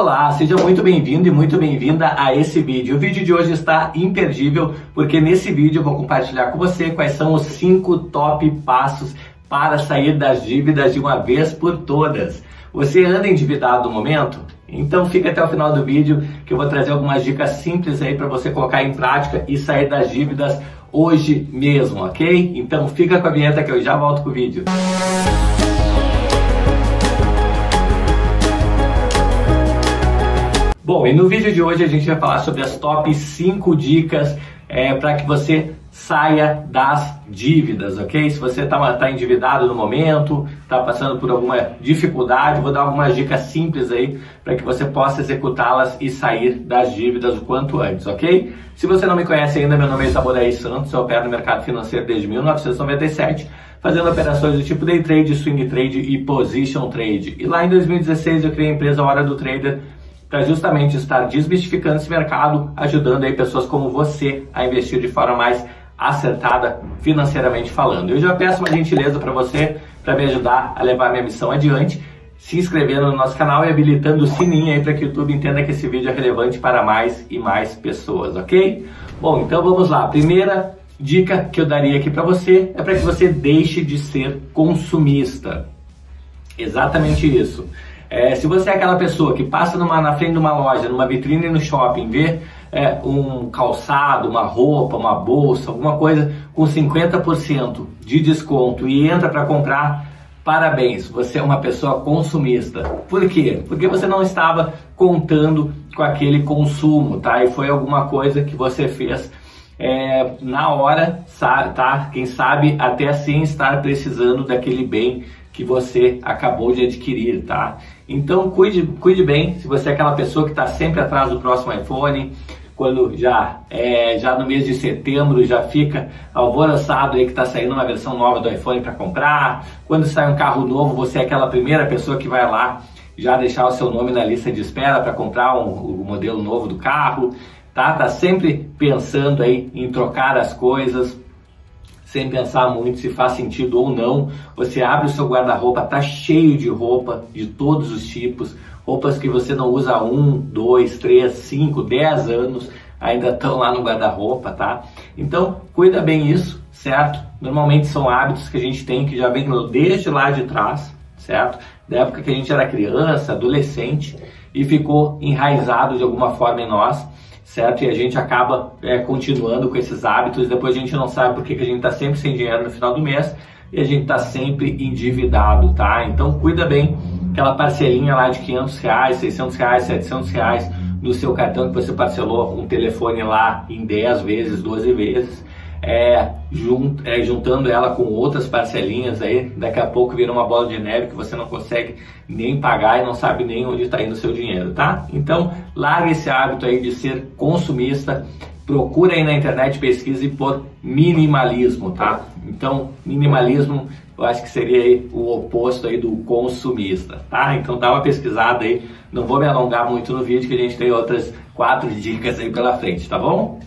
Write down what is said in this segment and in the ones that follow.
Olá, seja muito bem-vindo e muito bem-vinda a esse vídeo. O vídeo de hoje está imperdível porque nesse vídeo eu vou compartilhar com você quais são os cinco top passos para sair das dívidas de uma vez por todas. Você anda endividado no momento? Então fica até o final do vídeo que eu vou trazer algumas dicas simples aí para você colocar em prática e sair das dívidas hoje mesmo, ok? Então fica com a vinheta que eu já volto com o vídeo. Bom, e no vídeo de hoje a gente vai falar sobre as top 5 dicas é, para que você saia das dívidas, ok? Se você está tá endividado no momento, está passando por alguma dificuldade, vou dar algumas dicas simples aí para que você possa executá-las e sair das dívidas o quanto antes, ok? Se você não me conhece ainda, meu nome é Isaboraí Santos, eu opero no mercado financeiro desde 1997, fazendo operações do tipo day trade, swing trade e position trade. E lá em 2016 eu criei a empresa Hora do Trader para justamente estar desmistificando esse mercado, ajudando aí pessoas como você a investir de forma mais acertada financeiramente falando. Eu já peço uma gentileza para você para me ajudar a levar minha missão adiante, se inscrevendo no nosso canal e habilitando o sininho aí para que o YouTube entenda que esse vídeo é relevante para mais e mais pessoas, ok? Bom, então vamos lá. Primeira dica que eu daria aqui para você é para que você deixe de ser consumista. Exatamente isso. É, se você é aquela pessoa que passa numa, na frente de uma loja, numa vitrine no shopping, vê é, um calçado, uma roupa, uma bolsa, alguma coisa com 50% de desconto e entra para comprar, parabéns, você é uma pessoa consumista. Por quê? Porque você não estava contando com aquele consumo, tá? E foi alguma coisa que você fez é, na hora, tá? Quem sabe até sem estar precisando daquele bem que você acabou de adquirir, tá? Então cuide, cuide bem, se você é aquela pessoa que está sempre atrás do próximo iPhone, quando já é, já no mês de setembro já fica alvoroçado aí que está saindo uma versão nova do iPhone para comprar, quando sai um carro novo, você é aquela primeira pessoa que vai lá já deixar o seu nome na lista de espera para comprar um, o modelo novo do carro, tá? Tá sempre pensando aí em trocar as coisas, sem pensar muito se faz sentido ou não. Você abre o seu guarda-roupa, tá cheio de roupa de todos os tipos, roupas que você não usa há um, dois, três, cinco, dez anos, ainda estão lá no guarda-roupa, tá? Então, cuida bem isso, certo? Normalmente são hábitos que a gente tem que já vem desde lá de trás, certo? Da época que a gente era criança, adolescente e ficou enraizado de alguma forma em nós certo? E a gente acaba é, continuando com esses hábitos, depois a gente não sabe porque que a gente está sempre sem dinheiro no final do mês e a gente está sempre endividado, tá? Então cuida bem aquela parcelinha lá de 500 reais, 600 reais, 700 reais no seu cartão que você parcelou um telefone lá em 10 vezes, 12 vezes é, junt, é, juntando ela com outras parcelinhas aí, daqui a pouco vira uma bola de neve que você não consegue nem pagar e não sabe nem onde está indo o seu dinheiro, tá? Então, larga esse hábito aí de ser consumista, procura aí na internet, pesquise por minimalismo, tá? Então, minimalismo eu acho que seria aí o oposto aí do consumista, tá? Então dá uma pesquisada aí, não vou me alongar muito no vídeo que a gente tem outras quatro dicas aí pela frente, tá bom?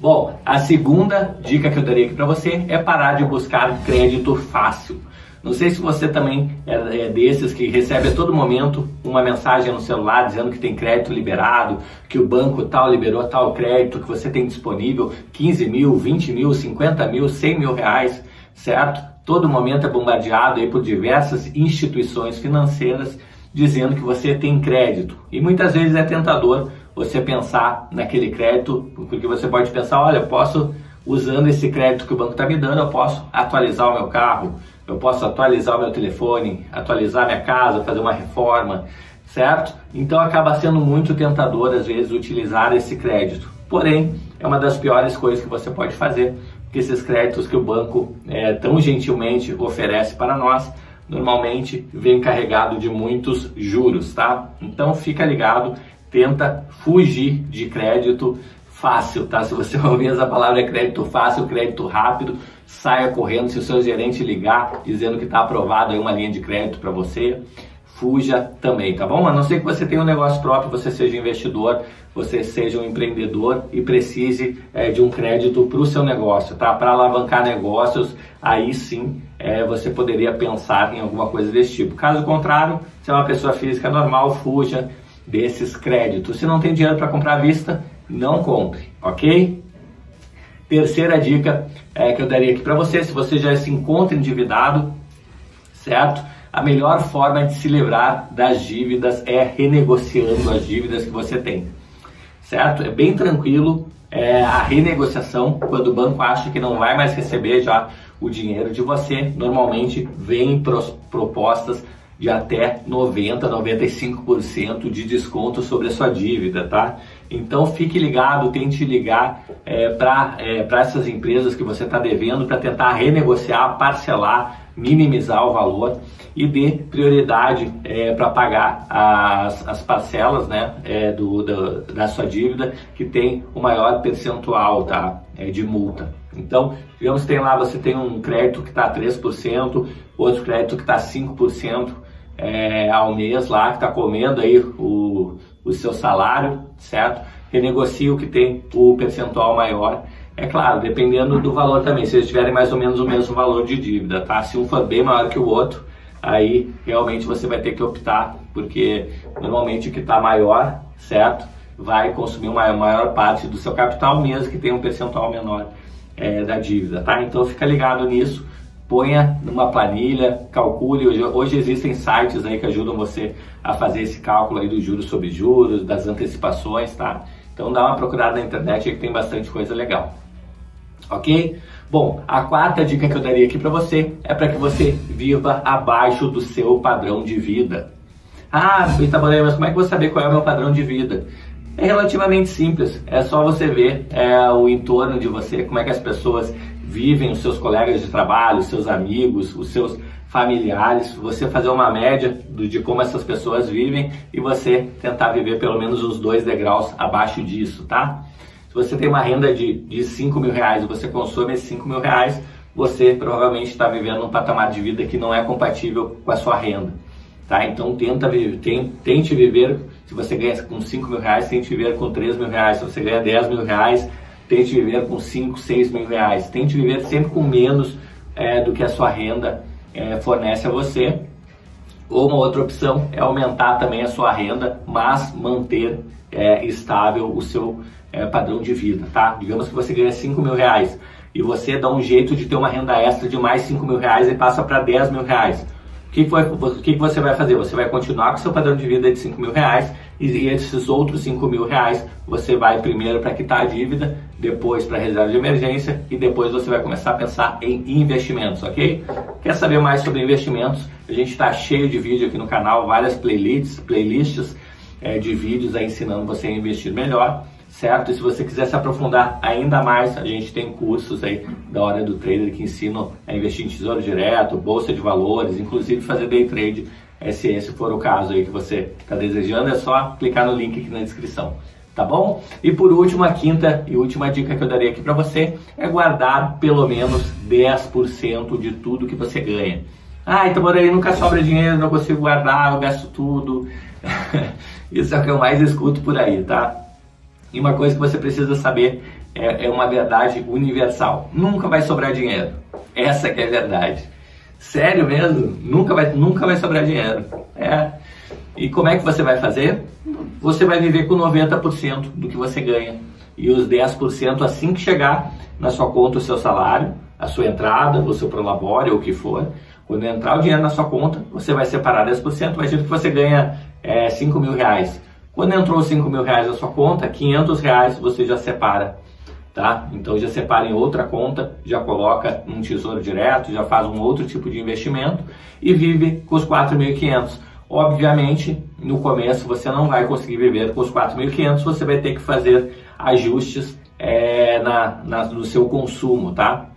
Bom, a segunda dica que eu daria aqui para você é parar de buscar crédito fácil. Não sei se você também é, é, desses que recebe a todo momento uma mensagem no celular dizendo que tem crédito liberado, que o banco tal liberou tal crédito, que você tem disponível 15 mil, 20 mil, 50 mil, 100 mil reais, certo? Todo momento é bombardeado aí por diversas instituições financeiras dizendo que você tem crédito. E muitas vezes é tentador você pensar naquele crédito, porque você pode pensar, olha, eu posso, usando esse crédito que o banco está me dando, eu posso atualizar o meu carro, eu posso atualizar o meu telefone, atualizar minha casa, fazer uma reforma, certo? Então acaba sendo muito tentador, às vezes, utilizar esse crédito. Porém, é uma das piores coisas que você pode fazer, porque esses créditos que o banco é, tão gentilmente oferece para nós, normalmente vem carregado de muitos juros, tá? Então fica ligado tenta fugir de crédito fácil, tá? Se você ouvir essa palavra crédito fácil, crédito rápido, saia correndo. Se o seu gerente ligar dizendo que está aprovado aí uma linha de crédito para você, fuja também, tá bom? A não ser que você tenha um negócio próprio, você seja investidor, você seja um empreendedor e precise é, de um crédito para o seu negócio, tá? Para alavancar negócios, aí sim é, você poderia pensar em alguma coisa desse tipo. Caso contrário, se é uma pessoa física normal, fuja desses créditos. Se não tem dinheiro para comprar à vista, não compre, ok? Terceira dica é, que eu daria aqui para você, se você já se encontra endividado, certo? A melhor forma de se livrar das dívidas é renegociando as dívidas que você tem, certo? É bem tranquilo é, a renegociação quando o banco acha que não vai mais receber já o dinheiro de você. Normalmente vem propostas de até 90, 95% de desconto sobre a sua dívida, tá? Então fique ligado, tente ligar é, para é, essas empresas que você está devendo para tentar renegociar, parcelar, minimizar o valor e dê prioridade é, para pagar as, as parcelas né, é, do, do, da sua dívida que tem o maior percentual tá, é, de multa. Então, digamos que tem lá, você tem um crédito que está 3%, outro crédito que está 5%, é, ao mês lá, que está comendo aí o, o seu salário, certo? Renegocia o que tem o percentual maior. É claro, dependendo do valor também, se eles tiverem mais ou menos o mesmo valor de dívida, tá? Se um for bem maior que o outro, aí realmente você vai ter que optar, porque normalmente o que está maior, certo? Vai consumir uma maior parte do seu capital, mesmo que tenha um percentual menor é, da dívida, tá? Então fica ligado nisso ponha numa planilha, calcule. Hoje, hoje, existem sites aí que ajudam você a fazer esse cálculo aí dos juros sobre juros, das antecipações, tá? Então dá uma procurada na internet aí que tem bastante coisa legal. Ok? Bom, a quarta dica que eu daria aqui para você é para que você viva abaixo do seu padrão de vida. Ah, Itabolei, mas como é que eu vou saber qual é o meu padrão de vida? É relativamente simples, é só você ver é, o entorno de você, como é que as pessoas vivem os seus colegas de trabalho, os seus amigos, os seus familiares, você fazer uma média de como essas pessoas vivem e você tentar viver pelo menos os dois degraus abaixo disso, tá? Se você tem uma renda de, de 5 mil reais e você consome esses 5 mil reais, você provavelmente está vivendo um patamar de vida que não é compatível com a sua renda. Tá? Então tenta, tem, tente viver, se você ganha com 5 mil reais, tente viver com 3 mil reais. Se você ganha 10 mil reais, tente viver com 5, 6 mil reais, tente viver sempre com menos é, do que a sua renda é, fornece a você. Ou uma outra opção é aumentar também a sua renda, mas manter é, estável o seu é, padrão de vida, tá? Digamos que você ganha 5 mil reais e você dá um jeito de ter uma renda extra de mais 5 mil reais e passa para 10 mil reais o que, que, que, você vai fazer? Você vai continuar com seu padrão de vida de 5 mil reais e esses outros 5 mil reais você vai primeiro para quitar a dívida, depois para reserva de emergência e depois você vai começar a pensar em investimentos, ok? Quer saber mais sobre investimentos? A gente está cheio de vídeo aqui no canal, várias playlists, playlists é, de vídeos aí ensinando você a investir melhor certo? E se você quiser se aprofundar ainda mais, a gente tem cursos aí da hora do trader que ensinam a investir em tesouro direto, bolsa de valores, inclusive fazer day trade, se esse for o caso aí que você está desejando, é só clicar no link aqui na descrição. Tá bom? E por último, a quinta e última dica que eu darei aqui para você é guardar pelo menos 10% de tudo que você ganha. Ah, então por aí nunca sobra dinheiro, não consigo guardar, eu gasto tudo. Isso é o que eu mais escuto por aí, tá? E uma coisa que você precisa saber é, é uma verdade universal: nunca vai sobrar dinheiro. Essa que é a verdade. Sério mesmo? Nunca vai, nunca vai sobrar dinheiro. É. E como é que você vai fazer? Você vai viver com 90% do que você ganha. E os 10% assim que chegar na sua conta o seu salário, a sua entrada, o seu prolabore ou o que for. Quando entrar o dinheiro na sua conta, você vai separar 10%. Imagina que você ganha é, 5 mil reais. Quando entrou 5 mil reais na sua conta, 500 reais você já separa, tá? Então já separa em outra conta, já coloca num tesouro direto, já faz um outro tipo de investimento e vive com os 4.500. Obviamente, no começo você não vai conseguir viver com os 4.500, você vai ter que fazer ajustes é, na, na, no seu consumo, tá?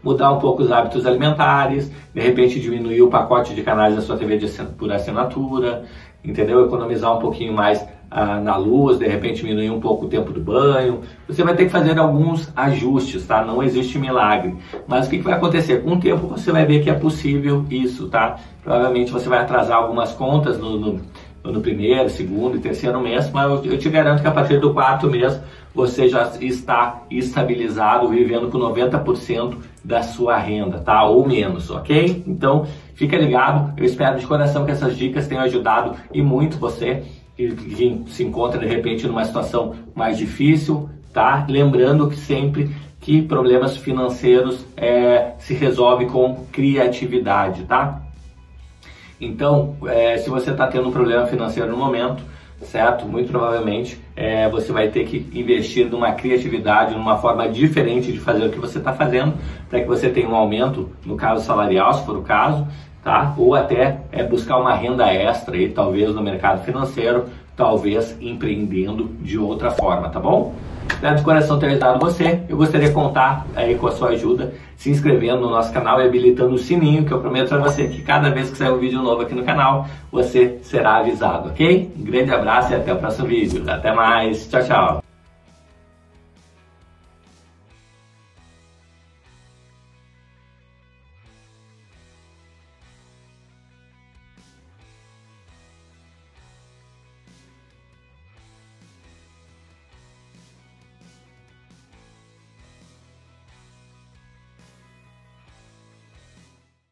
Mudar um pouco os hábitos alimentares, de repente diminuir o pacote de canais da sua TV de, por assinatura, entendeu? Economizar um pouquinho mais ah, na luz, de repente diminuir um pouco o tempo do banho. Você vai ter que fazer alguns ajustes, tá? Não existe milagre. Mas o que, que vai acontecer? Com o tempo você vai ver que é possível isso, tá? Provavelmente você vai atrasar algumas contas no, no, no primeiro, segundo e terceiro mês, mas eu, eu te garanto que a partir do quarto mês você já está estabilizado, vivendo com 90% da sua renda, tá? Ou menos, ok? Então, fica ligado. Eu espero de coração que essas dicas tenham ajudado e muito você que se encontra de repente numa situação mais difícil, tá? Lembrando que sempre que problemas financeiros é, se resolve com criatividade, tá? Então, é, se você está tendo um problema financeiro no momento, certo? Muito provavelmente é, você vai ter que investir numa criatividade, numa forma diferente de fazer o que você está fazendo, para que você tenha um aumento, no caso salarial, se for o caso, tá? Ou até é, buscar uma renda extra aí, talvez no mercado financeiro, talvez empreendendo de outra forma, tá bom? Espero de coração ter ajudado você. Eu gostaria de contar aí com a sua ajuda, se inscrevendo no nosso canal e habilitando o sininho, que eu prometo para você que cada vez que sair um vídeo novo aqui no canal, você será avisado, ok? Um grande abraço e até o próximo vídeo. Até mais. Tchau, tchau.